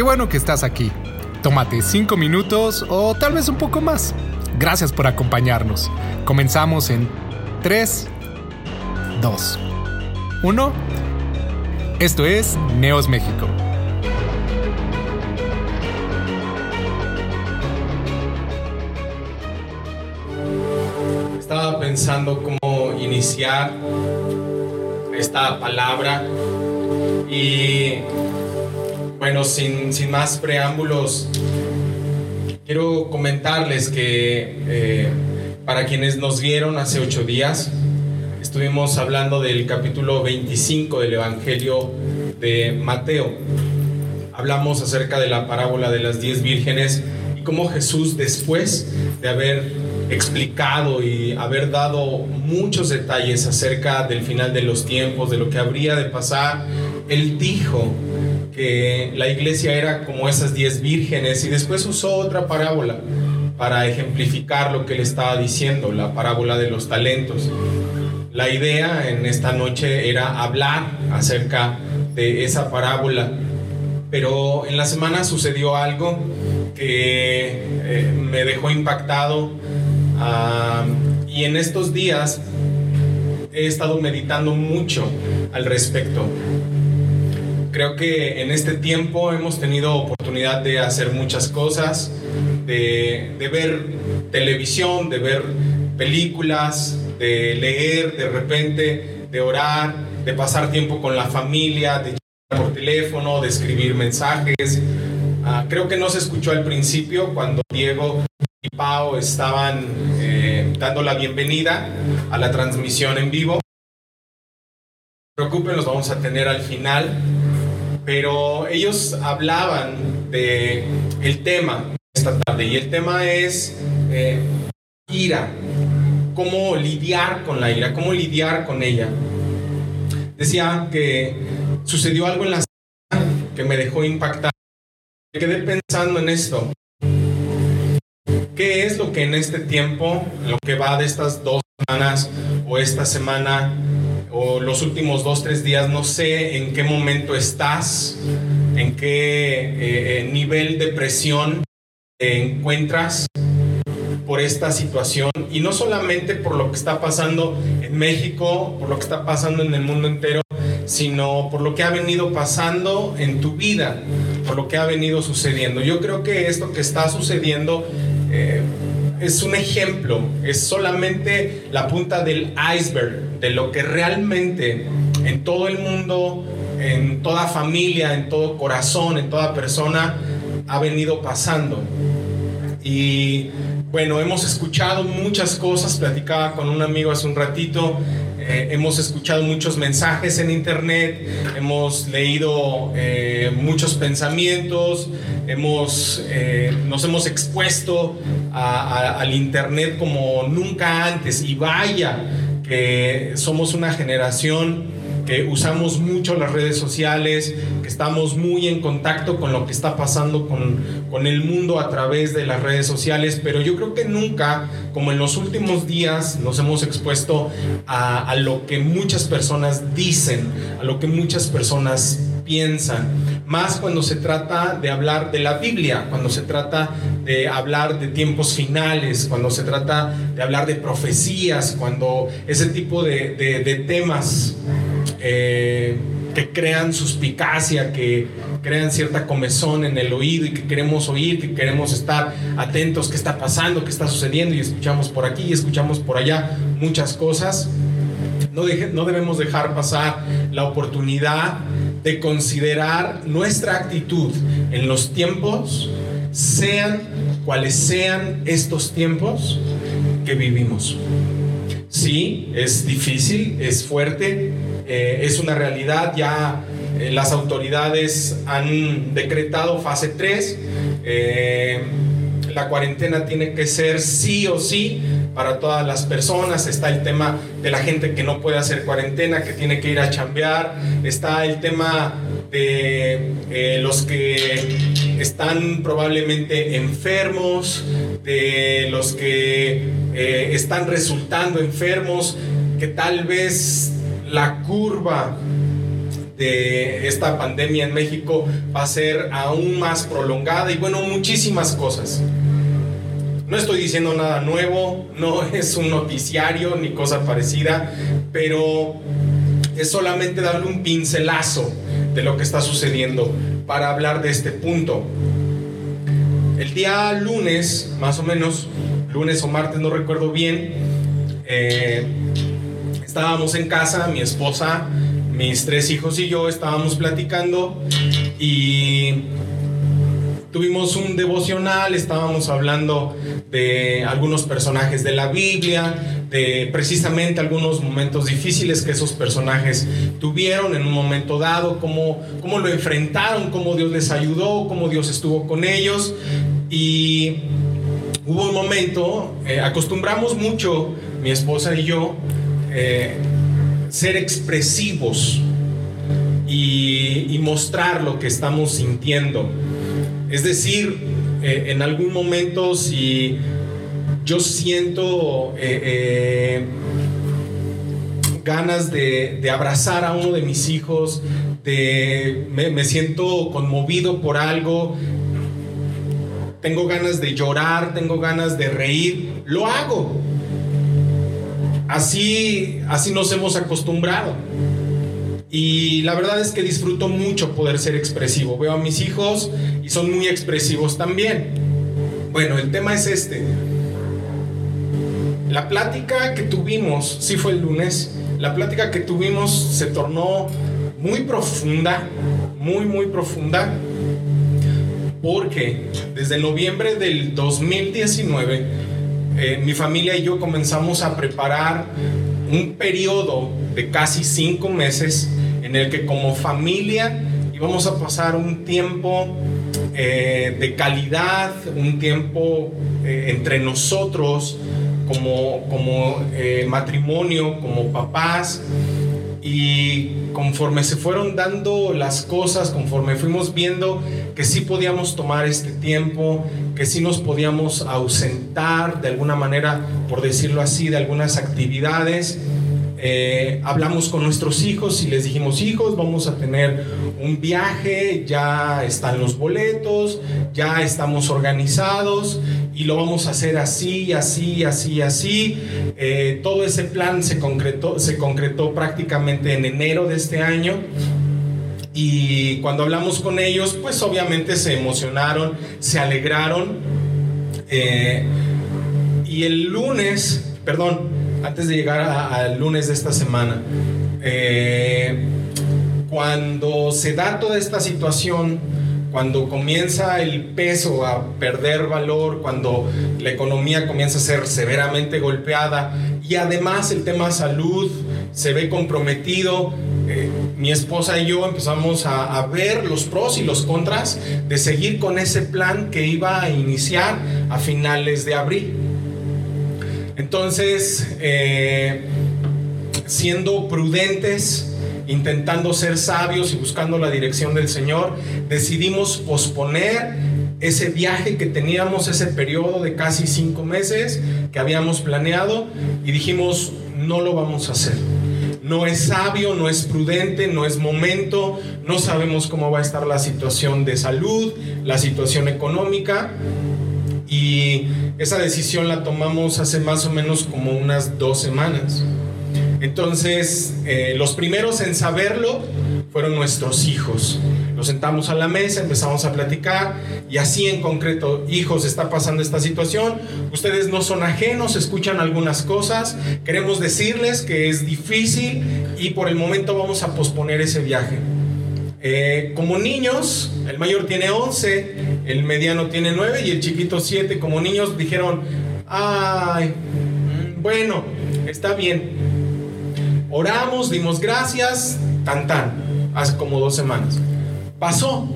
Qué bueno que estás aquí. Tómate cinco minutos o tal vez un poco más. Gracias por acompañarnos. Comenzamos en 3, 2, 1. Esto es Neos México. Estaba pensando cómo iniciar esta palabra y bueno, sin, sin más preámbulos, quiero comentarles que eh, para quienes nos vieron hace ocho días, estuvimos hablando del capítulo 25 del Evangelio de Mateo. Hablamos acerca de la parábola de las diez vírgenes y cómo Jesús después de haber explicado y haber dado muchos detalles acerca del final de los tiempos, de lo que habría de pasar, Él dijo que la iglesia era como esas diez vírgenes y después usó otra parábola para ejemplificar lo que él estaba diciendo, la parábola de los talentos. La idea en esta noche era hablar acerca de esa parábola, pero en la semana sucedió algo que eh, me dejó impactado ah, y en estos días he estado meditando mucho al respecto creo que en este tiempo hemos tenido oportunidad de hacer muchas cosas, de, ver televisión, de ver películas, de leer de repente, de orar, de pasar tiempo con la familia, de llamar por teléfono, de escribir mensajes. Ah, creo que no se escuchó al principio cuando Diego y Pau estaban eh, dando la bienvenida a la transmisión en vivo. No se preocupen, los vamos a tener al final pero ellos hablaban de el tema esta tarde y el tema es eh, ira, cómo lidiar con la ira, cómo lidiar con ella. Decía que sucedió algo en la semana que me dejó impactar. Quedé pensando en esto. ¿Qué es lo que en este tiempo, lo que va de estas dos semanas o esta semana, o los últimos dos, tres días, no sé en qué momento estás, en qué eh, eh, nivel de presión te encuentras por esta situación y no solamente por lo que está pasando en México, por lo que está pasando en el mundo entero, sino por lo que ha venido pasando en tu vida, por lo que ha venido sucediendo. Yo creo que esto que está sucediendo eh, es un ejemplo, es solamente la punta del iceberg de lo que realmente en todo el mundo, en toda familia, en todo corazón, en toda persona ha venido pasando. Y bueno, hemos escuchado muchas cosas, platicaba con un amigo hace un ratito, eh, hemos escuchado muchos mensajes en internet, hemos leído eh, muchos pensamientos, hemos, eh, nos hemos expuesto al internet como nunca antes. Y vaya que somos una generación que usamos mucho las redes sociales, que estamos muy en contacto con lo que está pasando con, con el mundo a través de las redes sociales, pero yo creo que nunca, como en los últimos días, nos hemos expuesto a, a lo que muchas personas dicen, a lo que muchas personas piensan, más cuando se trata de hablar de la Biblia, cuando se trata de hablar de tiempos finales, cuando se trata de hablar de profecías, cuando ese tipo de, temas eh, que crean suspicacia, que crean cierta comezón en el oído y que queremos oír, que queremos estar atentos, qué está pasando, qué está sucediendo y escuchamos por aquí y escuchamos por allá muchas cosas. No debemos dejar pasar la oportunidad de considerar nuestra actitud en los tiempos, sean cuales sean estos tiempos que vivimos. Sí, es difícil, es fuerte, eh, es una realidad, ya eh, las autoridades han decretado fase 3, eh, la cuarentena tiene que ser sí o sí para todas las personas, está el tema de la gente que no puede hacer cuarentena, que tiene que ir a chambear, está el tema de eh, los que están probablemente enfermos, de los que eh, están resultando enfermos, que tal vez la curva de esta pandemia en México va a ser aún más prolongada y bueno, muchísimas cosas. No estoy diciendo nada nuevo, no es un noticiario ni cosa parecida, pero es solamente darle un pincelazo de lo que está sucediendo para hablar de este punto. El día lunes, más o menos, lunes o martes, no recuerdo bien, eh, estábamos en casa, mi esposa, mis tres hijos y yo estábamos platicando y tuvimos un devocional, estábamos hablando de algunos personajes de la Biblia, de precisamente algunos momentos difíciles que esos personajes tuvieron en un momento dado, cómo, cómo lo enfrentaron, cómo Dios les ayudó, cómo Dios estuvo con ellos. Y hubo un momento, eh, acostumbramos mucho, mi esposa y yo, eh, ser expresivos y, y mostrar lo que estamos sintiendo. Es decir, eh, en algún momento si yo siento eh, eh, ganas de, abrazar a uno de mis hijos, de, me, siento conmovido por algo, tengo ganas de llorar, tengo ganas de reír, lo hago. Así, así nos hemos acostumbrado. Y la verdad es que disfruto mucho poder ser expresivo. Veo a mis hijos son muy expresivos también. Bueno, el tema es este. La plática que tuvimos, sí fue el lunes, la plática que tuvimos se tornó muy profunda, muy, muy profunda, porque desde noviembre del 2019, eh, mi familia y yo comenzamos a preparar un periodo de casi cinco meses en el que como familia íbamos a pasar un tiempo eh, de calidad, un tiempo eh, entre nosotros como, como eh, matrimonio, como papás. Y conforme se fueron dando las cosas, conforme fuimos viendo que sí podíamos tomar este tiempo, que sí nos podíamos ausentar de alguna manera, por decirlo así, de algunas actividades, eh, hablamos con nuestros hijos y les dijimos, hijos, vamos a tener un viaje, ya están los boletos, ya estamos organizados y lo vamos a hacer así, así, así, así. Eh, todo ese plan se concretó, se concretó prácticamente en enero de este año. Y cuando hablamos con ellos, pues obviamente se emocionaron, se alegraron. Eh, y el lunes, perdón, antes de llegar al lunes de esta semana, eh, cuando se da toda esta situación, cuando comienza el peso a perder valor, cuando la economía comienza a ser severamente golpeada y además el tema salud se ve comprometido, eh, mi esposa y yo empezamos a, a, ver los pros y los contras de seguir con ese plan que iba a iniciar a finales de abril. Entonces, eh, siendo prudentes, intentando ser sabios y buscando la dirección del Señor, decidimos posponer ese viaje que teníamos, ese periodo de casi cinco meses que habíamos planeado y dijimos, no lo vamos a hacer. No es sabio, no es prudente, no es momento, no sabemos cómo va a estar la situación de salud, la situación económica y esa decisión la tomamos hace más o menos como unas dos semanas. Entonces, eh, los primeros en saberlo fueron nuestros hijos. Los sentamos a la mesa, empezamos a platicar y así en concreto, hijos, está pasando esta situación, ustedes no son ajenos, escuchan algunas cosas, queremos decirles que es difícil y por el momento vamos a posponer ese viaje. Eh, como niños, el mayor tiene 11, el mediano tiene 9 y el chiquito 7. Como niños dijeron, ay, bueno, está bien. Oramos, dimos gracias, tan tan, hace como dos semanas. Pasó,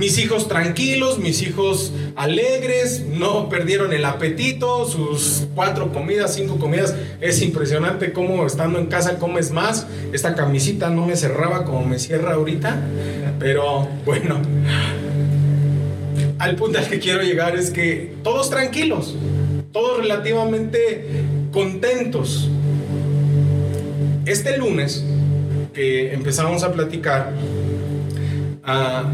mis hijos tranquilos, mis hijos alegres, no perdieron el apetito, sus cuatro comidas, cinco comidas. Es impresionante cómo estando en casa comes más. Esta camisita no me cerraba como me cierra ahorita, pero bueno. Al punto al que quiero llegar es que todos tranquilos, todos relativamente contentos. Este lunes que empezamos a platicar, a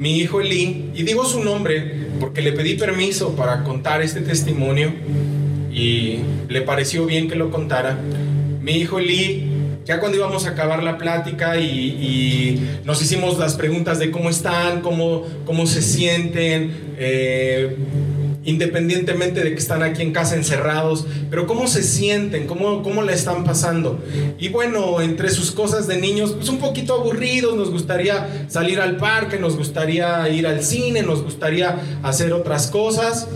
mi hijo Eli, y digo su nombre porque le pedí permiso para contar este testimonio y le pareció bien que lo contara. Mi hijo Eli, ya cuando íbamos a acabar la plática y, nos hicimos las preguntas de cómo están, cómo, cómo se sienten, eh, independientemente de que están aquí en casa encerrados, pero cómo se sienten, cómo, cómo la están pasando. Y bueno, entre sus cosas de niños, pues un poquito aburridos, nos gustaría salir al parque, nos gustaría ir al cine, nos gustaría hacer otras cosas.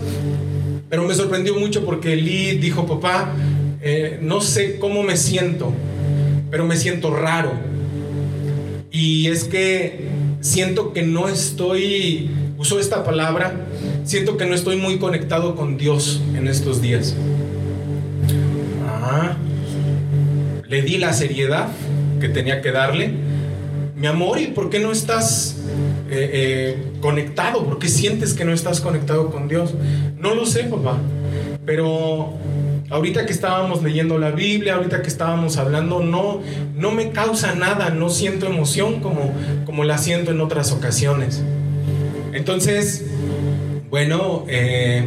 Pero me sorprendió mucho porque Lee dijo, papá, eh, no sé cómo me siento, pero me siento raro. Y es que siento que no estoy, usó esta palabra, siento que no estoy muy conectado con Dios en estos días. Ah, le di la seriedad que tenía que darle. Mi amor, ¿y por qué no estás eh, eh, conectado? ¿Por qué sientes que no estás conectado con Dios? No lo sé, papá. Pero ahorita que estábamos leyendo la Biblia, ahorita que estábamos hablando, no, no me causa nada, no siento emoción como, como la siento en otras ocasiones. Entonces, bueno, eh,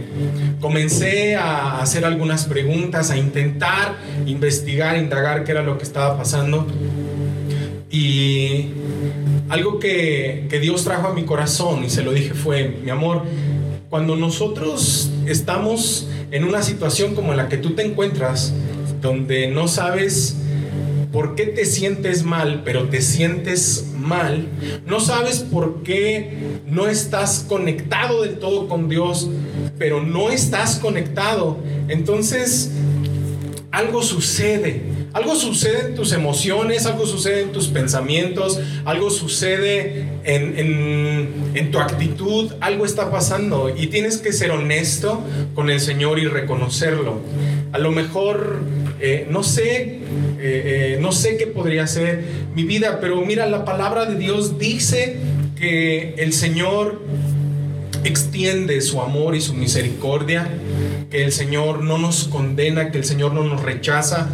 comencé a hacer algunas preguntas, a intentar investigar, indagar qué era lo que estaba pasando. Y algo que, que Dios trajo a mi corazón y se lo dije fue, mi amor, cuando nosotros estamos en una situación como la que tú te encuentras, donde no sabes por qué te sientes mal, pero te sientes mal, no sabes por qué no estás conectado del todo con Dios, pero no estás conectado, entonces algo sucede. Algo sucede en tus emociones, algo sucede en tus pensamientos, algo sucede en, en, tu actitud, algo está pasando y tienes que ser honesto con el Señor y reconocerlo. A lo mejor, eh, no sé, eh, eh, no sé qué podría ser mi vida, pero mira, la palabra de Dios dice que el Señor extiende su amor y su misericordia, que el Señor no nos condena, que el Señor no nos rechaza,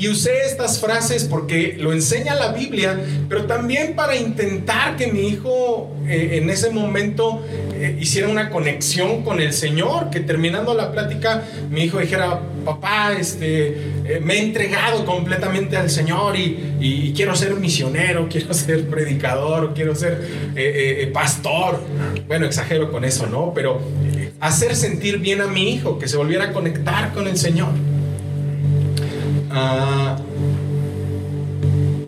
y usé estas frases porque lo enseña la Biblia, pero también para intentar que mi hijo eh, en ese momento eh, hiciera una conexión con el Señor, que terminando la plática mi hijo dijera, papá, este, eh, me he entregado completamente al Señor y, quiero ser misionero, quiero ser predicador, quiero ser pastor. Bueno, exagero con eso, ¿no? Pero hacer sentir bien a mi hijo, que se volviera a conectar con el Señor. Ah,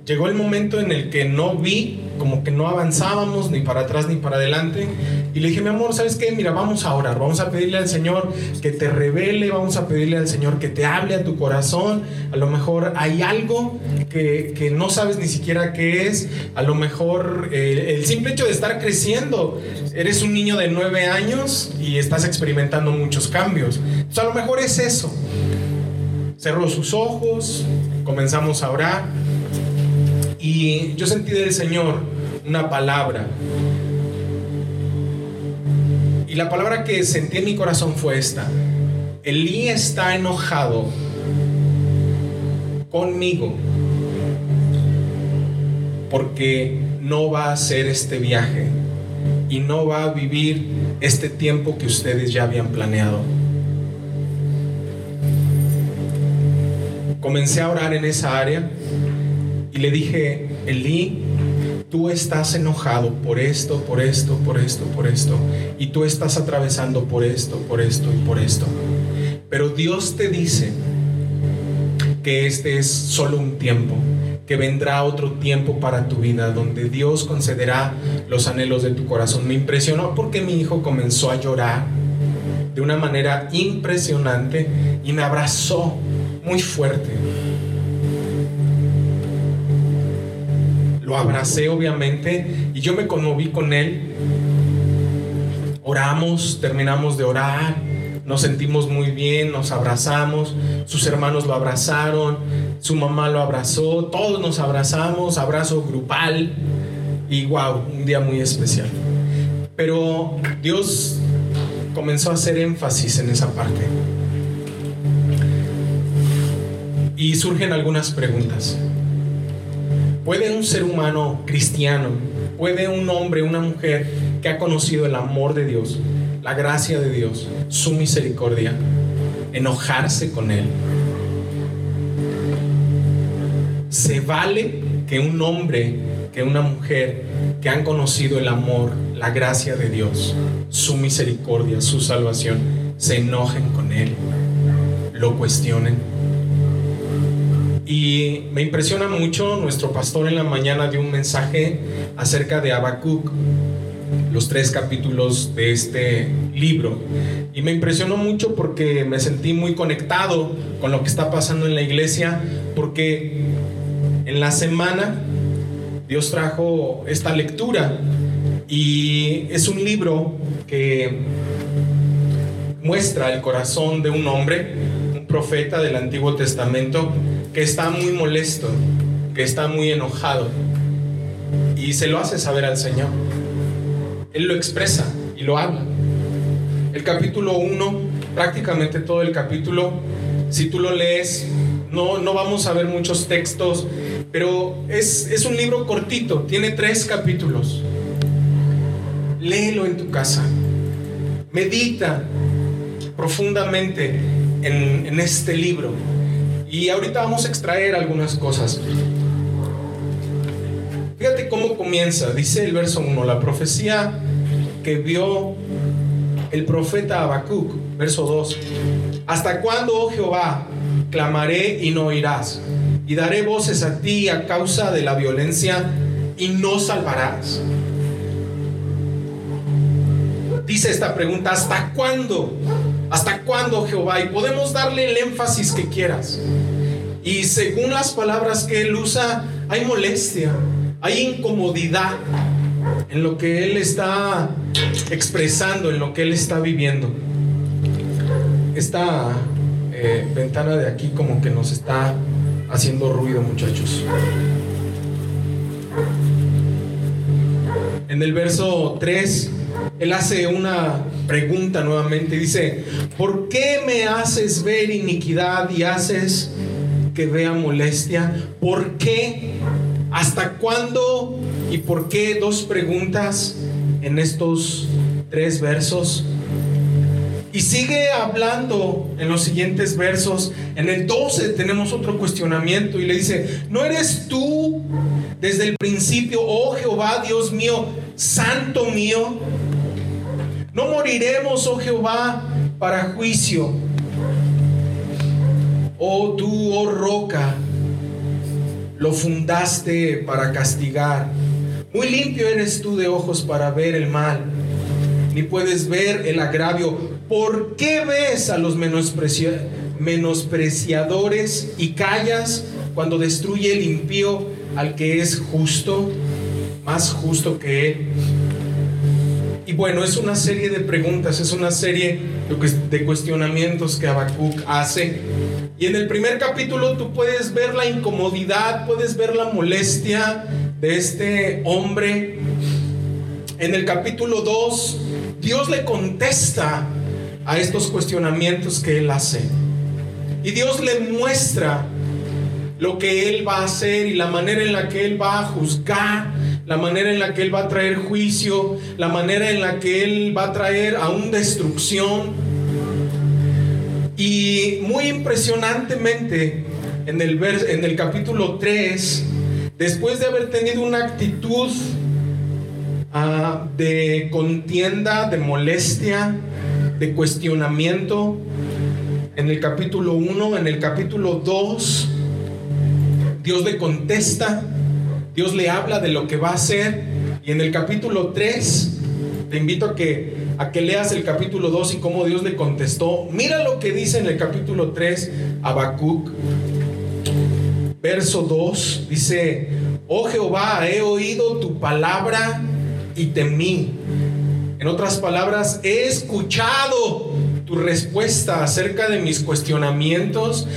llegó el momento en el que no vi, como que no avanzábamos ni para atrás ni para adelante. Y le dije, mi amor, ¿sabes qué? Mira, vamos a orar, vamos a pedirle al Señor que te revele, vamos a pedirle al Señor que te hable a tu corazón. A lo mejor hay algo que, no sabes ni siquiera qué es. A lo mejor eh, el simple hecho de estar creciendo, eres un niño de nueve años y estás experimentando muchos cambios. Entonces, a lo mejor es eso cerró sus ojos, comenzamos a orar y yo sentí del Señor una palabra. Y la palabra que sentí en mi corazón fue esta. Elí está enojado conmigo porque no va a hacer este viaje y no va a vivir este tiempo que ustedes ya habían planeado. Comencé a orar en esa área y le dije, Elí, tú estás enojado por esto, por esto, por esto, por esto, y tú estás atravesando por esto, por esto y por esto. Pero Dios te dice que este es solo un tiempo, que vendrá otro tiempo para tu vida, donde Dios concederá los anhelos de tu corazón. Me impresionó porque mi hijo comenzó a llorar de una manera impresionante y me abrazó muy fuerte. Lo abracé obviamente y yo me conmoví con él. Oramos, terminamos de orar, nos sentimos muy bien, nos abrazamos, sus hermanos lo abrazaron, su mamá lo abrazó, todos nos abrazamos, abrazo grupal y wow, un día muy especial. Pero Dios comenzó a hacer énfasis en esa parte. Y surgen algunas preguntas. ¿Puede un ser humano cristiano, puede un hombre, una mujer que ha conocido el amor de Dios, la gracia de Dios, su misericordia, enojarse con Él? ¿Se vale que un hombre, que una mujer que han conocido el amor, la gracia de Dios, su misericordia, su salvación, se enojen con Él, lo cuestionen? Y me impresiona mucho, nuestro pastor en la mañana dio un mensaje acerca de Habacuc, los tres capítulos de este libro. Y me impresionó mucho porque me sentí muy conectado con lo que está pasando en la iglesia, porque en la semana Dios trajo esta lectura y es un libro que muestra el corazón de un hombre, un profeta del Antiguo Testamento, que está muy molesto, que está muy enojado. Y se lo hace saber al Señor. Él lo expresa y lo habla. El capítulo 1, prácticamente todo el capítulo, si tú lo lees, no, no vamos a ver muchos textos, pero es, es un libro cortito, tiene tres capítulos. Léelo en tu casa. Medita profundamente en, en este libro y ahorita vamos a extraer algunas cosas. Fíjate cómo comienza. Dice el verso 1, la profecía que vio el profeta Habacuc, verso 2. ¿Hasta cuándo, oh Jehová, clamaré y no oirás? Y daré voces a ti a causa de la violencia y no salvarás. Dice esta pregunta, ¿hasta cuándo? ¿Hasta cuándo, Jehová? Y podemos darle el énfasis que quieras. Y según las palabras que él usa, hay molestia, hay incomodidad en lo que él está expresando, en lo que él está viviendo. Esta eh, ventana de aquí como que nos está haciendo ruido, muchachos. En el verso 3 él hace una pregunta nuevamente. Dice, ¿por qué me haces ver iniquidad y haces que vea molestia? ¿Por qué? ¿Hasta cuándo? ¿Y por qué? Dos preguntas en estos tres versos. Y sigue hablando en los siguientes versos. En el 12 tenemos otro cuestionamiento y le dice, ¿no eres tú desde el principio, oh Jehová, Dios mío, santo mío? No moriremos, oh Jehová, para juicio. Oh tú, oh roca, lo fundaste para castigar. Muy limpio eres tú de ojos para ver el mal, ni puedes ver el agravio. ¿Por qué ves a los menospreciadores y callas cuando destruye el impío al que es justo, más justo que él? Y bueno, es una serie de preguntas, es una serie de cuestionamientos que Habacuc hace. Y en el primer capítulo tú puedes ver la incomodidad, puedes ver la molestia de este hombre. En el capítulo 2, Dios le contesta a estos cuestionamientos que él hace. Y Dios le muestra lo que él va a hacer y la manera en la que él va a juzgar la manera en la que Él va a traer juicio, la manera en la que Él va a traer aún destrucción. Y muy impresionantemente, en el, en el capítulo 3, después de haber tenido una actitud ah, de contienda, de molestia, de cuestionamiento, en el capítulo 1, en el capítulo 2, Dios le contesta Dios le habla de lo que va a hacer. Y en el capítulo 3, te invito a que, a que leas el capítulo 2 y cómo Dios le contestó. Mira lo que dice en el capítulo 3 Habacuc. Verso 2 dice, oh Jehová, he oído tu palabra y temí. En otras palabras, he escuchado tu respuesta acerca de mis cuestionamientos.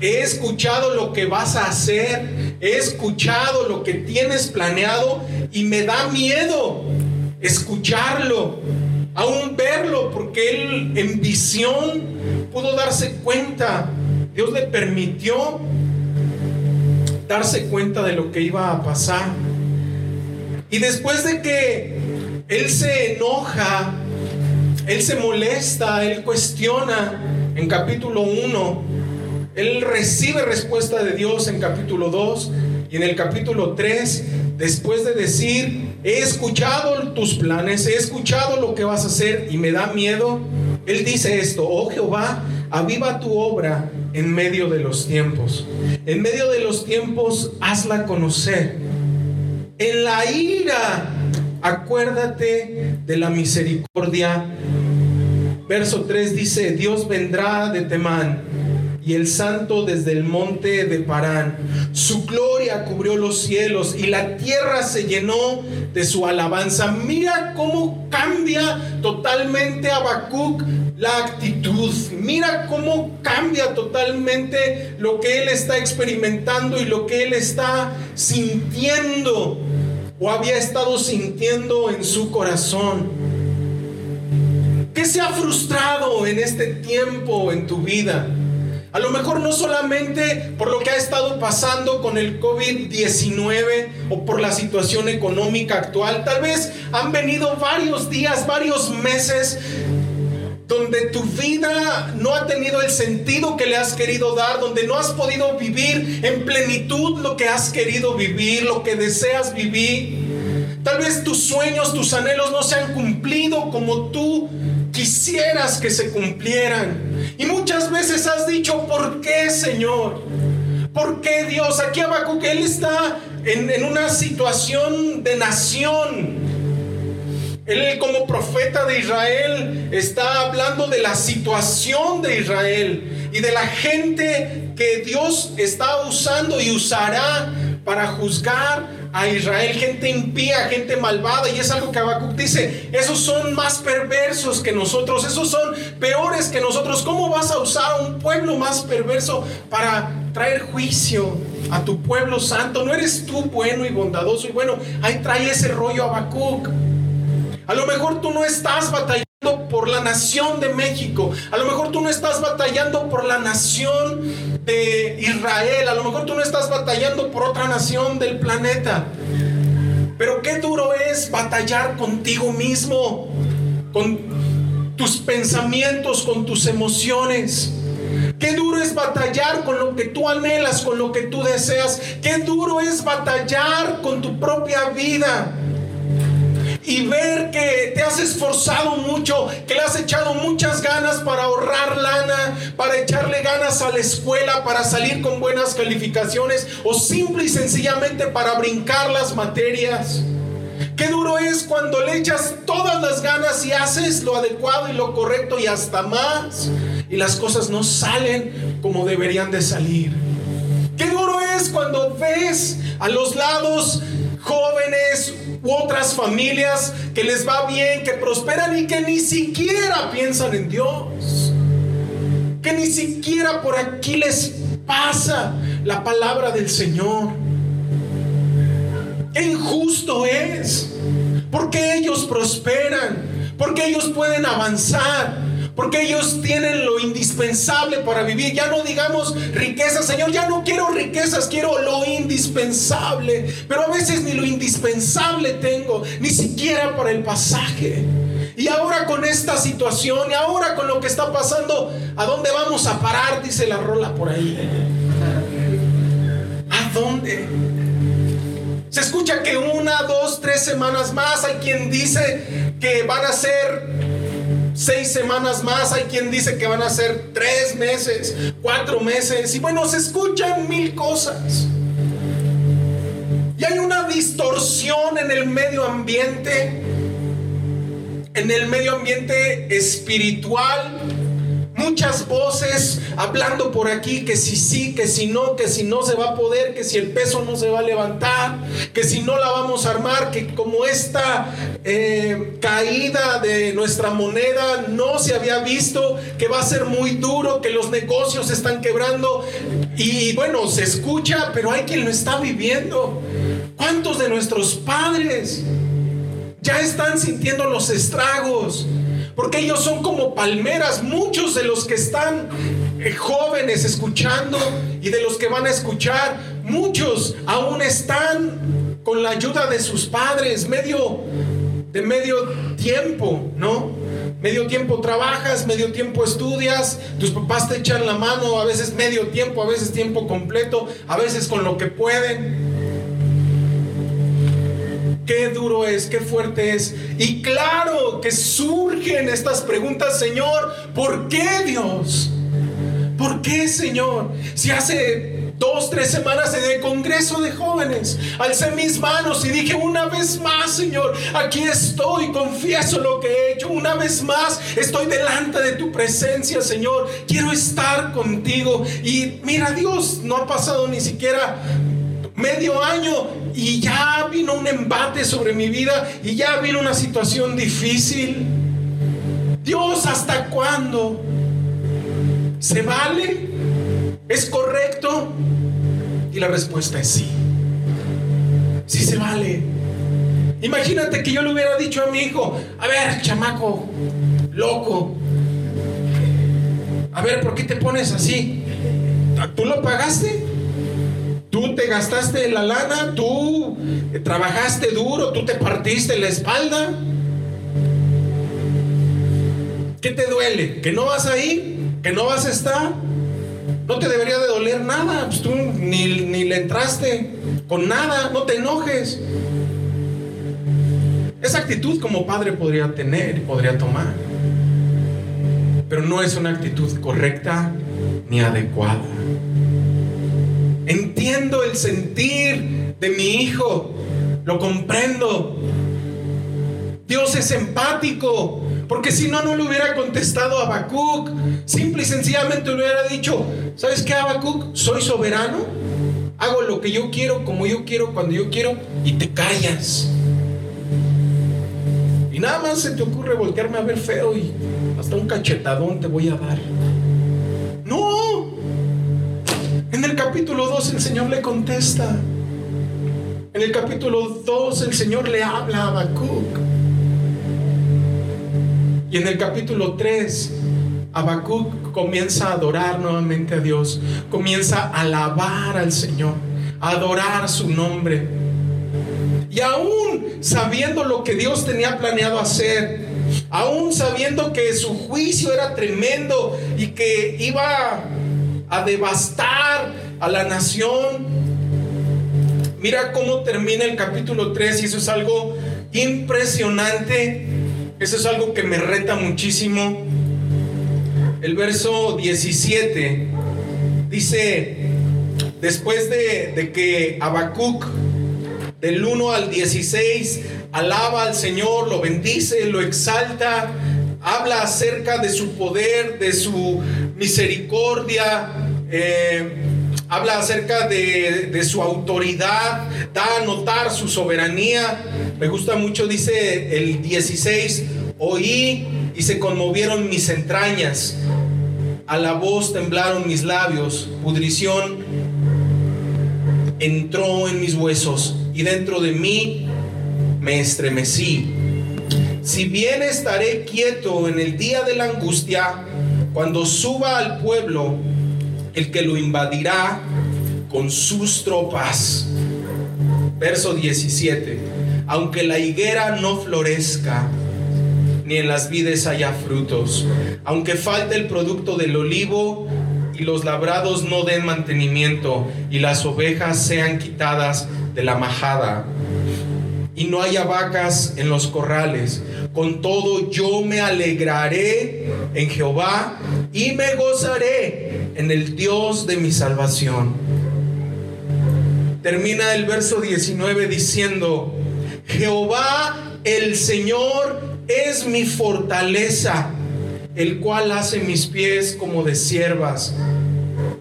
He escuchado lo que vas a hacer. He escuchado lo que tienes planeado y me da miedo escucharlo, aún verlo, porque él en visión pudo darse cuenta. Dios le permitió darse cuenta de lo que iba a pasar. Y después de que él se enoja, él se molesta, él cuestiona en capítulo 1, él recibe respuesta de Dios en capítulo 2 y en el capítulo 3, después de decir, he escuchado tus planes, he escuchado lo que vas a hacer y me da miedo, él dice esto, oh Jehová, aviva tu obra en medio de los tiempos. En medio de los tiempos, hazla conocer. En la ira, acuérdate de la misericordia. Verso 3 dice, Dios vendrá de Temán y el santo desde el monte de Parán. Su gloria cubrió los cielos y la tierra se llenó de su alabanza. Mira cómo cambia totalmente Habacuc la actitud. Mira cómo cambia totalmente lo que él está experimentando y lo que él está sintiendo o había estado sintiendo en su corazón. ¿Qué se ha frustrado en este tiempo en tu vida? A lo mejor no solamente por lo que ha estado pasando con el COVID-19 o por la situación económica actual, tal vez han venido varios días, varios meses donde tu vida no ha tenido el sentido que le has querido dar, donde no has podido vivir en plenitud lo que has querido vivir, lo que deseas vivir. Tal vez tus sueños, tus anhelos no se han cumplido como tú quisieras que se cumplieran. Y muchas veces has dicho, ¿por qué, Señor? ¿Por qué Dios? Aquí que Él está en, en una situación de nación. Él como profeta de Israel está hablando de la situación de Israel y de la gente que Dios está usando y usará para juzgar a Israel, gente impía, gente malvada, y es algo que Habacuc dice, esos son más perversos que nosotros, esos son peores que nosotros. ¿Cómo vas a usar a un pueblo más perverso para traer juicio a tu pueblo santo? ¿No eres tú bueno y bondadoso? Y bueno, ahí trae ese rollo Habacuc. A lo mejor tú no estás batallando por la nación de México. A lo mejor tú no estás batallando por la nación de Israel. A lo mejor tú no estás batallando por otra nación del planeta. Pero qué duro es batallar contigo mismo, con tus pensamientos, con tus emociones. Qué duro es batallar con lo que tú anhelas, con lo que tú deseas. Qué duro es batallar con tu propia vida y ver que te has esforzado mucho, que le has echado muchas ganas para ahorrar lana, para echarle ganas a la escuela, para salir con buenas calificaciones o simple y sencillamente para brincar las materias. Qué duro es cuando le echas todas las ganas y haces lo adecuado y lo correcto y hasta más y las cosas no salen como deberían de salir. Qué duro es cuando ves a los lados jóvenes otras familias que les va bien, que prosperan y que ni siquiera piensan en Dios. Que ni siquiera por aquí les pasa la palabra del Señor. Qué injusto es. Porque ellos prosperan. Porque ellos pueden avanzar porque ellos tienen lo indispensable para vivir. Ya no digamos riquezas, Señor, ya no quiero riquezas, quiero lo indispensable. Pero a veces ni lo indispensable tengo, ni siquiera para el pasaje. Y ahora con esta situación, y ahora con lo que está pasando, ¿a dónde vamos a parar? Dice la rola por ahí. ¿A dónde? Se escucha que una, dos, tres semanas más hay quien dice que van a ser seis semanas más, hay quien dice que van a ser tres meses, cuatro meses, y bueno, se escuchan mil cosas. Y hay una distorsión en el medio ambiente, en el medio ambiente espiritual, muchas voces hablando por aquí que si sí, que si no, que si no se va a poder, que si el peso no se va a levantar, que si no la vamos a armar, que como esta eh, caída de nuestra moneda no se había visto, que va a ser muy duro, que los negocios están quebrando. Y bueno, se escucha, pero hay quien lo está viviendo. ¿Cuántos de nuestros padres ya están sintiendo los estragos? Porque ellos son como palmeras. Muchos de los que están eh, jóvenes escuchando y de los que van a escuchar, Muchos aún están con la ayuda de sus padres, medio de medio tiempo, ¿no? Medio tiempo trabajas, medio tiempo estudias, tus papás te echan la mano, a veces medio tiempo, a veces tiempo completo, a veces con lo que pueden. Qué duro es, qué fuerte es. Y claro que surgen estas preguntas, Señor, ¿por qué Dios? ¿Por qué, Señor? Si hace dos, tres semanas en el Congreso de Jóvenes, alcé mis manos y dije una vez más, Señor, aquí estoy, confieso lo que he hecho, una vez más estoy delante de tu presencia, Señor, quiero estar contigo. Y mira, Dios, no ha pasado ni siquiera medio año y ya vino un embate sobre mi vida y ya vino una situación difícil. Dios, ¿hasta cuándo? ¿Se vale? ¿Es correcto? Y la respuesta es sí. Sí se vale. Imagínate que yo le hubiera dicho a mi hijo, a ver, chamaco, loco, a ver, ¿por qué te pones así? ¿Tú lo pagaste? Tú te gastaste la lana, tú trabajaste duro, tú te partiste la espalda. ¿Qué te duele? ¿Que no vas a ir? ¿Que no vas a estar? No te debería de doler nada, pues tú ni, ni le entraste con nada, no te enojes. Esa actitud como padre podría tener y podría tomar, pero no es una actitud correcta ni adecuada. Entiendo el sentir de mi hijo, lo comprendo. Dios es empático, porque si no, no le hubiera contestado a Habacuc. Simple y sencillamente le hubiera dicho, ¿sabes qué, Habacuc? Soy soberano, hago lo que yo quiero, como yo quiero, cuando yo quiero, y te callas. Y nada más se te ocurre voltearme a ver feo y hasta un cachetadón te voy a dar. En el capítulo 2 el Señor le contesta. En el capítulo 2 el Señor le habla a Habacuc. Y en el capítulo 3, Habacuc comienza a adorar nuevamente a Dios, comienza a alabar al Señor, a adorar su nombre. Y aún sabiendo lo que Dios tenía planeado hacer, aún sabiendo que su juicio era tremendo y que iba a devastar a la nación, mira cómo termina el capítulo 3 y eso es algo impresionante eso es algo que me reta muchísimo. El verso 17 dice, después de, que Habacuc del 1 al 16 alaba al Señor, lo bendice, lo exalta, habla acerca de su poder, de su misericordia, eh, habla acerca de, de, su autoridad, da a notar su soberanía. Me gusta mucho, dice el 16, oí y se conmovieron mis entrañas, a la voz temblaron mis labios, pudrición entró en mis huesos y dentro de mí me estremecí. Si bien estaré quieto en el día de la angustia, cuando suba al pueblo, el que lo invadirá con sus tropas. Verso 17. Aunque la higuera no florezca, ni en las vides haya frutos, aunque falte el producto del olivo y los labrados no den mantenimiento y las ovejas sean quitadas de la majada y no haya vacas en los corrales, con todo yo me alegraré en Jehová y me gozaré en el Dios de mi salvación. Termina el verso 19 diciendo, Jehová el Señor es mi fortaleza, el cual hace mis pies como de siervas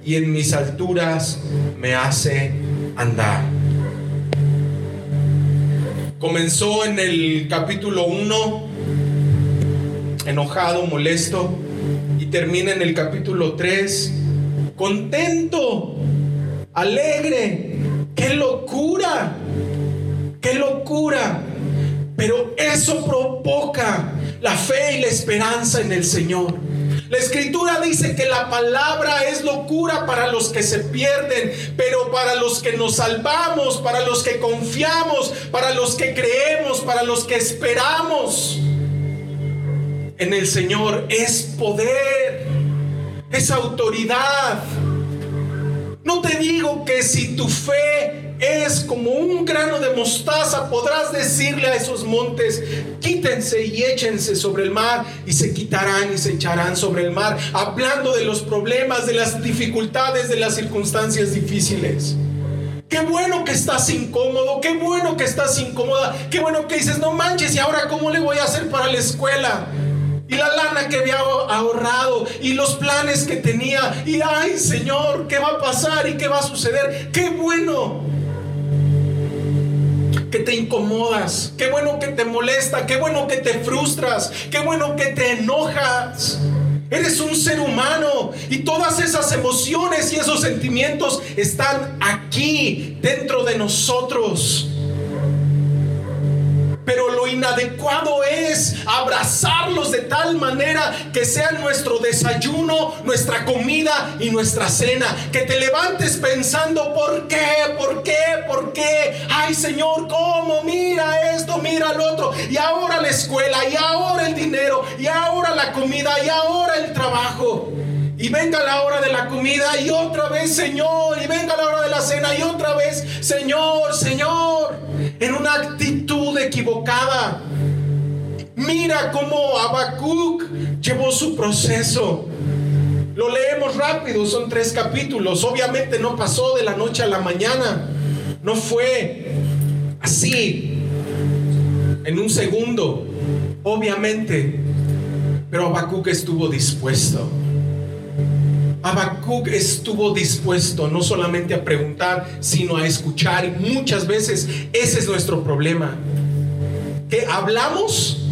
y en mis alturas me hace andar. Comenzó en el capítulo 1, enojado, molesto, termina en el capítulo 3, contento, alegre. ¡Qué locura! ¡Qué locura! Pero eso provoca la fe y la esperanza en el Señor. La escritura dice que la palabra es locura para los que se pierden, pero para los que nos salvamos, para los que confiamos, para los que creemos, para los que esperamos en el Señor es poder, es autoridad. No te digo que si tu fe es como un grano de mostaza, podrás decirle a esos montes, quítense y échense sobre el mar y se quitarán y se echarán sobre el mar, hablando de los problemas, de las dificultades, de las circunstancias difíciles. Qué bueno que estás incómodo, qué bueno que estás incómoda, qué bueno que dices, no manches, ¿y ahora cómo le voy a hacer para la escuela? Y la lana que había ahorrado y los planes que tenía. Y ay Señor, ¿qué va a pasar y qué va a suceder? Qué bueno que te incomodas, qué bueno que te molesta, qué bueno que te frustras, qué bueno que te enojas. Eres un ser humano y todas esas emociones y esos sentimientos están aquí dentro de nosotros. Pero lo inadecuado es abrazarlos de tal manera que sean nuestro desayuno, nuestra comida y nuestra cena. Que te levantes pensando, ¿por qué? ¿Por qué? ¿Por qué? Ay Señor, ¿cómo? Mira esto, mira lo otro. Y ahora la escuela, y ahora el dinero, y ahora la comida, y ahora el trabajo. Y venga la hora de la comida y otra vez, Señor. Y venga la hora de la cena y otra vez, Señor, Señor en una actitud equivocada. Mira cómo Habacuc llevó su proceso. Lo leemos rápido, son tres capítulos. Obviamente no pasó de la noche a la mañana. No fue así en un segundo, obviamente. Pero Habacuc estuvo dispuesto. Habacuc estuvo dispuesto no solamente a preguntar, sino a escuchar. Y muchas veces ese es nuestro problema. Que hablamos,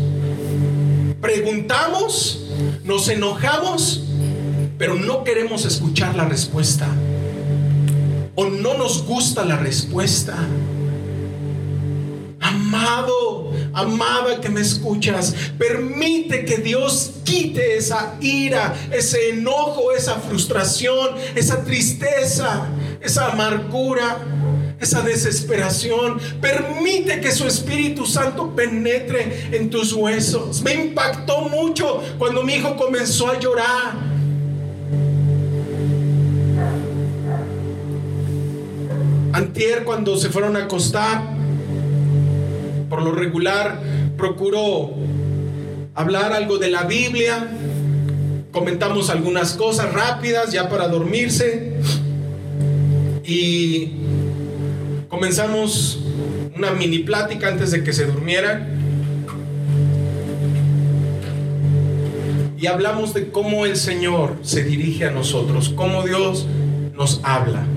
preguntamos, nos enojamos, pero no queremos escuchar la respuesta. O no nos gusta la respuesta. Amado, amada que me escuchas, permite que Dios quite esa ira, ese enojo, esa frustración, esa tristeza, esa amargura, esa desesperación. Permite que su Espíritu Santo penetre en tus huesos. Me impactó mucho cuando mi hijo comenzó a llorar. Antier cuando se fueron a acostar, por lo regular procuro hablar algo de la Biblia, comentamos algunas cosas rápidas ya para dormirse y comenzamos una mini plática antes de que se durmieran. Y hablamos de cómo el Señor se dirige a nosotros, cómo Dios nos habla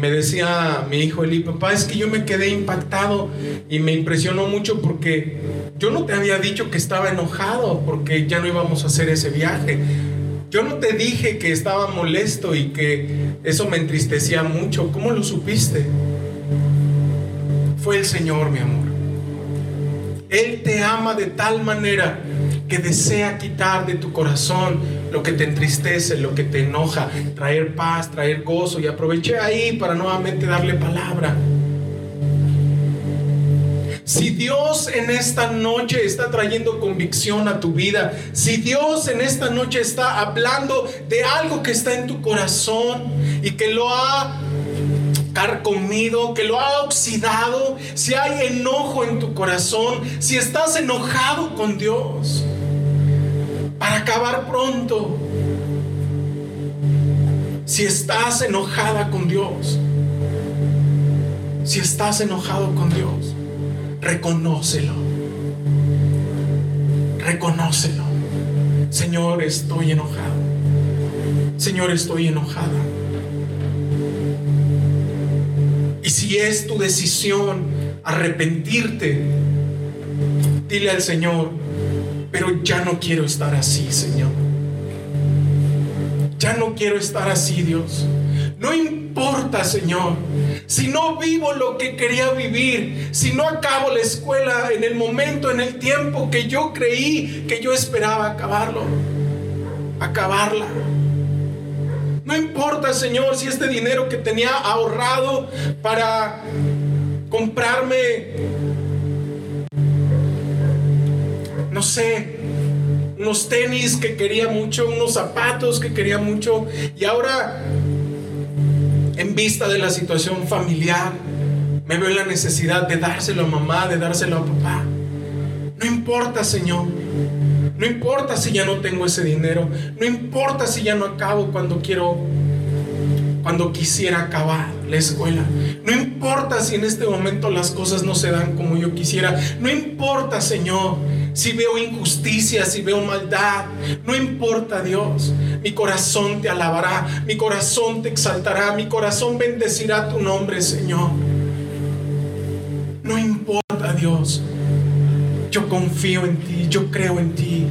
me decía mi hijo Eli, papá, es que yo me quedé impactado y me impresionó mucho porque yo no te había dicho que estaba enojado porque ya no íbamos a hacer ese viaje. Yo no te dije que estaba molesto y que eso me entristecía mucho. ¿Cómo lo supiste? Fue el Señor, mi amor. Él te ama de tal manera que desea quitar de tu corazón lo que te entristece, lo que te enoja, traer paz, traer gozo. Y aproveché ahí para nuevamente darle palabra. Si Dios en esta noche está trayendo convicción a tu vida, si Dios en esta noche está hablando de algo que está en tu corazón y que lo ha carcomido, que lo ha oxidado, si hay enojo en tu corazón, si estás enojado con Dios, para acabar pronto. Si estás enojada con Dios, si estás enojado con Dios, reconócelo. Reconócelo. Señor, estoy enojado. Señor, estoy enojada. Y si es tu decisión arrepentirte, dile al Señor, pero ya no quiero estar así, Señor. Ya no quiero estar así, Dios. No importa Señor. Si no vivo lo que quería vivir, si no acabo la escuela en el momento, en el tiempo que yo creí que yo esperaba acabarlo, acabarla. No importa, Señor, si este dinero que tenía ahorrado para comprarme, no sé, unos tenis que quería mucho, unos zapatos que quería mucho, y ahora, en vista de la situación familiar, me veo en la necesidad de dárselo a mamá, de dárselo a papá. No importa, Señor. No importa si ya no tengo ese dinero. No importa si ya no acabo cuando quiero, cuando quisiera acabar la escuela. No importa si en este momento las cosas no se dan como yo quisiera. No importa, Señor, si veo injusticia, si veo maldad. No importa, Dios. Mi corazón te alabará, mi corazón te exaltará, mi corazón bendecirá tu nombre, Señor. No importa, Dios. Yo confío en ti, yo creo en ti.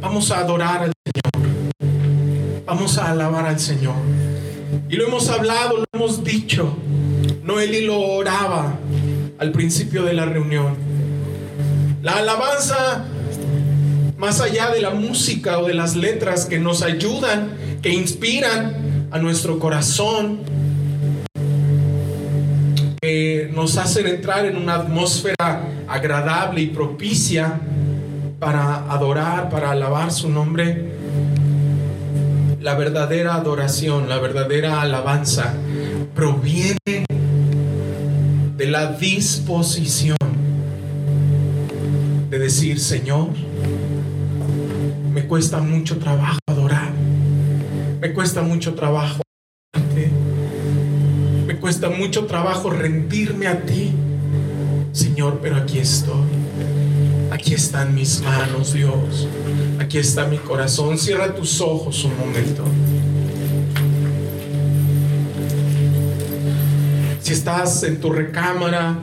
Vamos a adorar al Vamos a alabar al Señor. Y lo hemos hablado, lo hemos dicho. Noeli lo oraba al principio de la reunión. La alabanza, más allá de la música o de las letras que nos ayudan, que inspiran a nuestro corazón, que nos hacen entrar en una atmósfera agradable y propicia para adorar, para alabar su nombre. La verdadera adoración, la verdadera alabanza proviene de la disposición de decir, Señor, me cuesta mucho trabajo adorar, me cuesta mucho trabajo cuesta mucho trabajo rendirme a ti, Señor, pero aquí estoy. Aquí están mis manos, Dios. Aquí está mi corazón. Cierra tus ojos un momento. Si estás en tu recámara,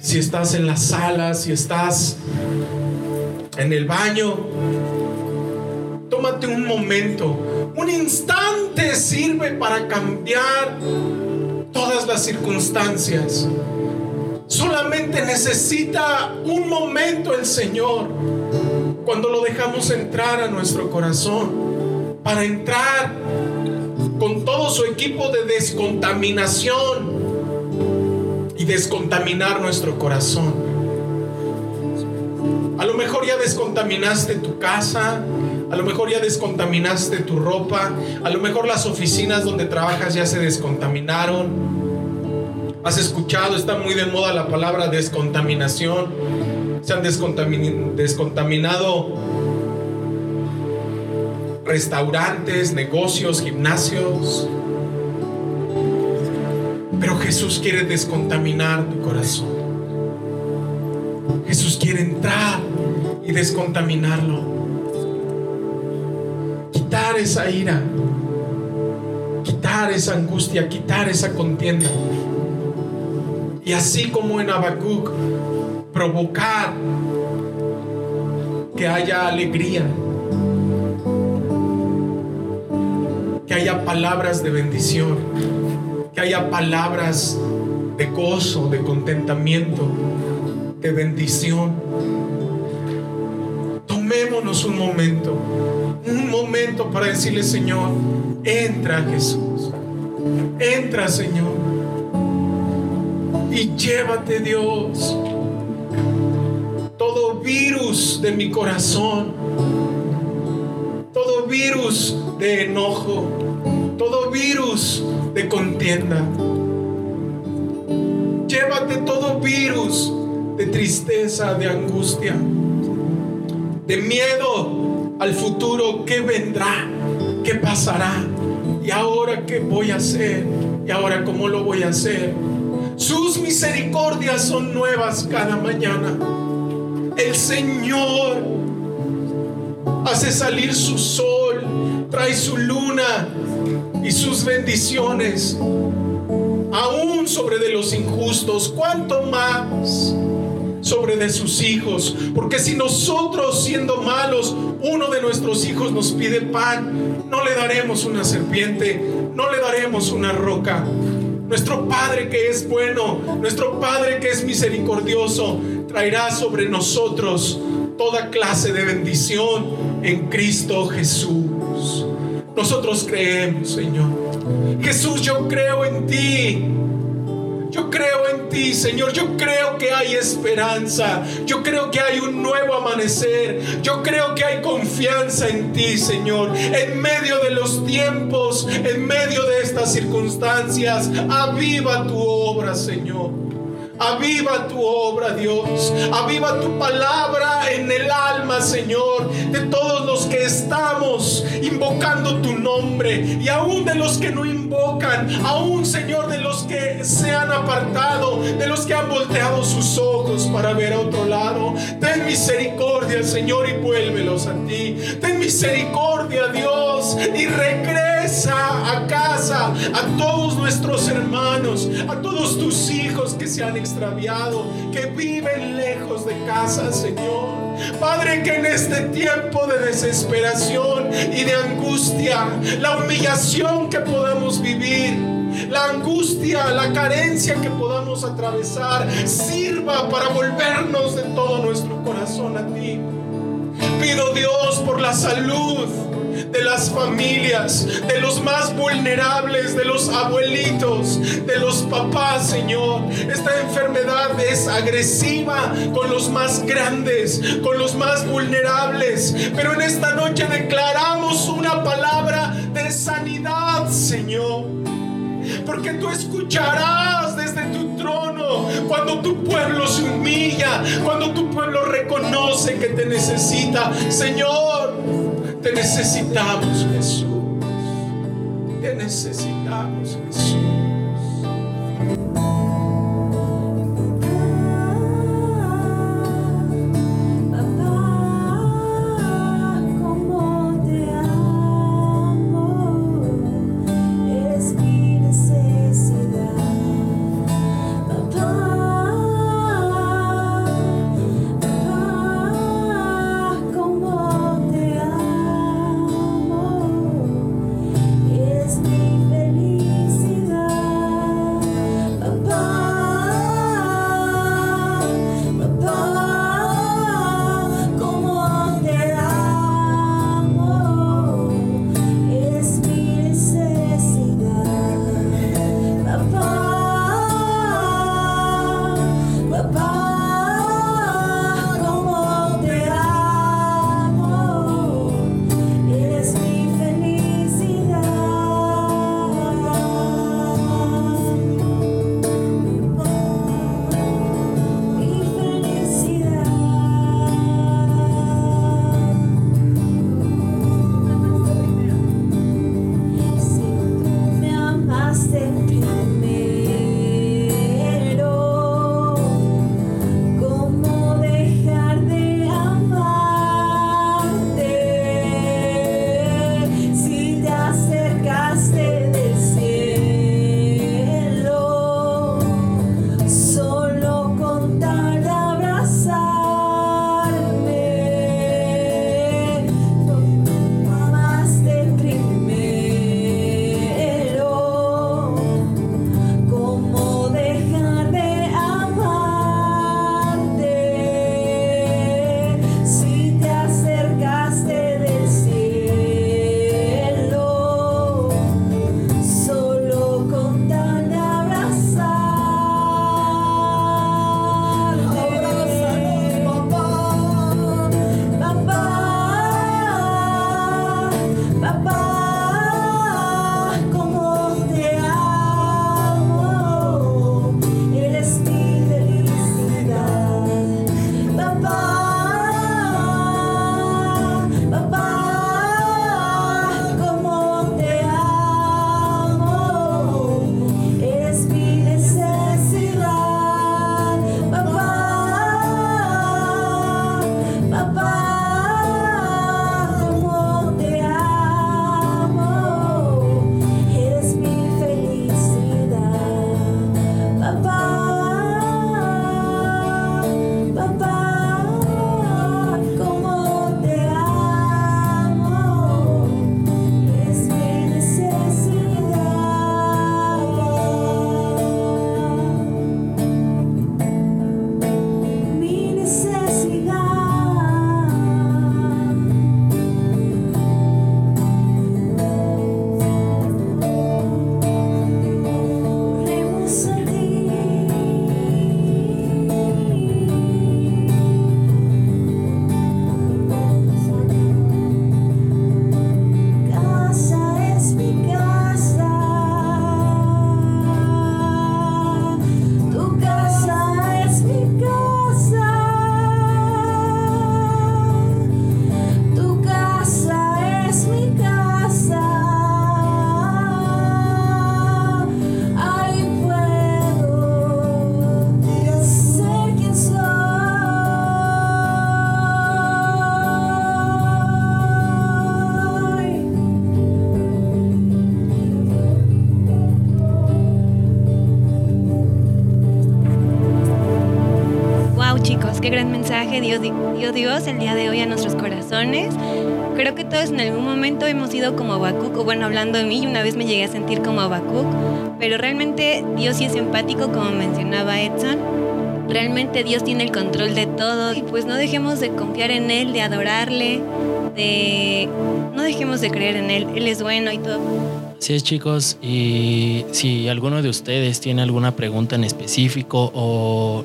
si estás en la sala, si estás en el baño, tómate un momento. Un instante sirve para cambiar todas las circunstancias. Solamente necesita un momento el Señor cuando lo dejamos entrar a nuestro corazón para entrar con todo su equipo de descontaminación y descontaminar nuestro corazón. A lo mejor ya descontaminaste tu casa, a lo mejor ya descontaminaste tu ropa. A lo mejor las oficinas donde trabajas ya se descontaminaron. Has escuchado, está muy de moda la palabra descontaminación. Se han descontaminado restaurantes, negocios, gimnasios. Pero Jesús quiere descontaminar tu corazón. Jesús quiere entrar y descontaminarlo quitar esa ira, quitar esa angustia, quitar esa contienda. Y así como en Habacuc, provocar que haya alegría, que haya palabras de bendición, que haya palabras de gozo, de contentamiento, de bendición. Tomémonos un momento un momento para decirle, Señor, entra Jesús, entra Señor, y llévate Dios todo virus de mi corazón, todo virus de enojo, todo virus de contienda. Llévate todo virus de tristeza, de angustia, de miedo, al futuro, ¿qué vendrá? ¿Qué pasará? ¿Y ahora qué voy a hacer? ¿Y ahora cómo lo voy a hacer? Sus misericordias son nuevas cada mañana. El Señor hace salir su sol, trae su luna y sus bendiciones, aún sobre de los injustos. ¿Cuánto más sobre de sus hijos. Porque si nosotros siendo malos, uno de nuestros hijos nos pide pan, no le daremos una serpiente, no le daremos una roca. Nuestro Padre que es bueno, nuestro Padre que es misericordioso, traerá sobre nosotros toda clase de bendición en Cristo Jesús. Nosotros creemos, Señor. Jesús, yo creo en ti. Yo creo en ti, Señor. Yo creo que hay esperanza. Yo creo que hay un nuevo amanecer. Yo creo que hay confianza en ti, Señor. En medio de los tiempos, en medio de estas circunstancias, aviva tu obra, Señor. Aviva tu obra, Dios. Aviva tu palabra en el alma, Señor, de todos los que estamos invocando tu nombre y aún de los que no invocan, aún, Señor, de los que se han apartado, de los que han volteado sus ojos para ver a otro lado. Ten misericordia, Señor, y vuélvelos a ti. Ten misericordia, Dios, y regresa a casa a todos nuestros hermanos, a todos tus hijos que se han extraviado, que viven lejos de casa, Señor. Padre, que en este tiempo de desesperación y de angustia, la humillación que podamos vivir, la angustia, la carencia que podamos atravesar, sirva para volvernos de todo nuestro corazón a ti. Pido Dios por la salud de las familias, de los más vulnerables, de los abuelitos, de los papás, Señor. Esta enfermedad es agresiva con los más grandes, con los más vulnerables. Pero en esta noche declaramos una palabra de sanidad, Señor. Porque tú escucharás desde tu trono cuando tu pueblo se humilla, cuando tu pueblo reconoce que te necesita. Señor, te necesitamos, Jesús. Te necesitamos, Jesús. Momento hemos sido como Habacuc, o bueno, hablando de mí, una vez me llegué a sentir como Habacuc, pero realmente Dios sí es empático, como mencionaba Edson. Realmente Dios tiene el control de todo y pues no dejemos de confiar en Él, de adorarle, de... No dejemos de creer en Él, Él es bueno y todo. Así es chicos, y si alguno de ustedes tiene alguna pregunta en específico o,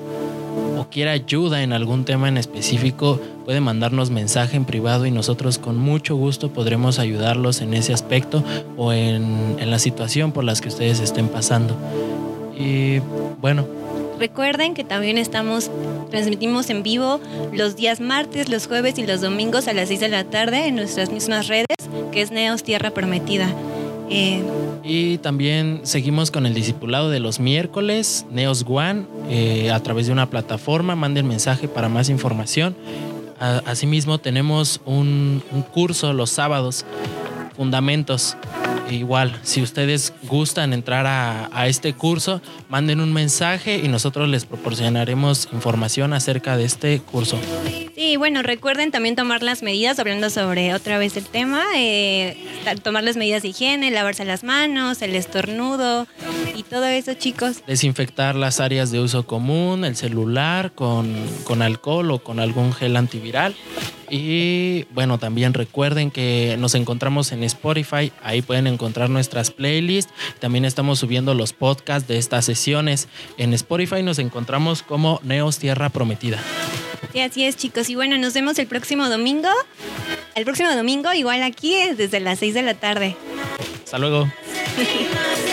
o quiere ayuda en algún tema en específico, puede mandarnos mensaje en privado y nosotros con mucho gusto podremos ayudarlos en ese aspecto o en, en la situación por las que ustedes estén pasando. Y bueno, Recuerden que también estamos, transmitimos en vivo los días martes, los jueves y los domingos a las 6 de la tarde en nuestras mismas redes, que es Neos Tierra Prometida. Eh, y también seguimos con el discipulado de los miércoles, Neos One, eh, a través de una plataforma. Manden mensaje para más información. Asimismo, tenemos un, un curso los sábados, Fundamentos igual, si ustedes gustan entrar a, este curso, manden un mensaje y nosotros les proporcionaremos información acerca de este curso. Sí, bueno, recuerden también tomar las medidas, hablando sobre otra vez el tema, eh, tomar las medidas de higiene, lavarse las manos, el estornudo y todo eso, chicos. Desinfectar las áreas de uso común, el celular con, con alcohol o con algún gel antiviral. Y bueno, también recuerden que nos encontramos en Spotify, ahí pueden encontrar nuestras playlists. También estamos subiendo los podcasts de estas sesiones. En Spotify nos encontramos como Neos Tierra Prometida. Sí, así es, chicos. Y bueno, nos vemos el próximo domingo. El próximo domingo, igual aquí, desde las 6 de la tarde. Hasta luego.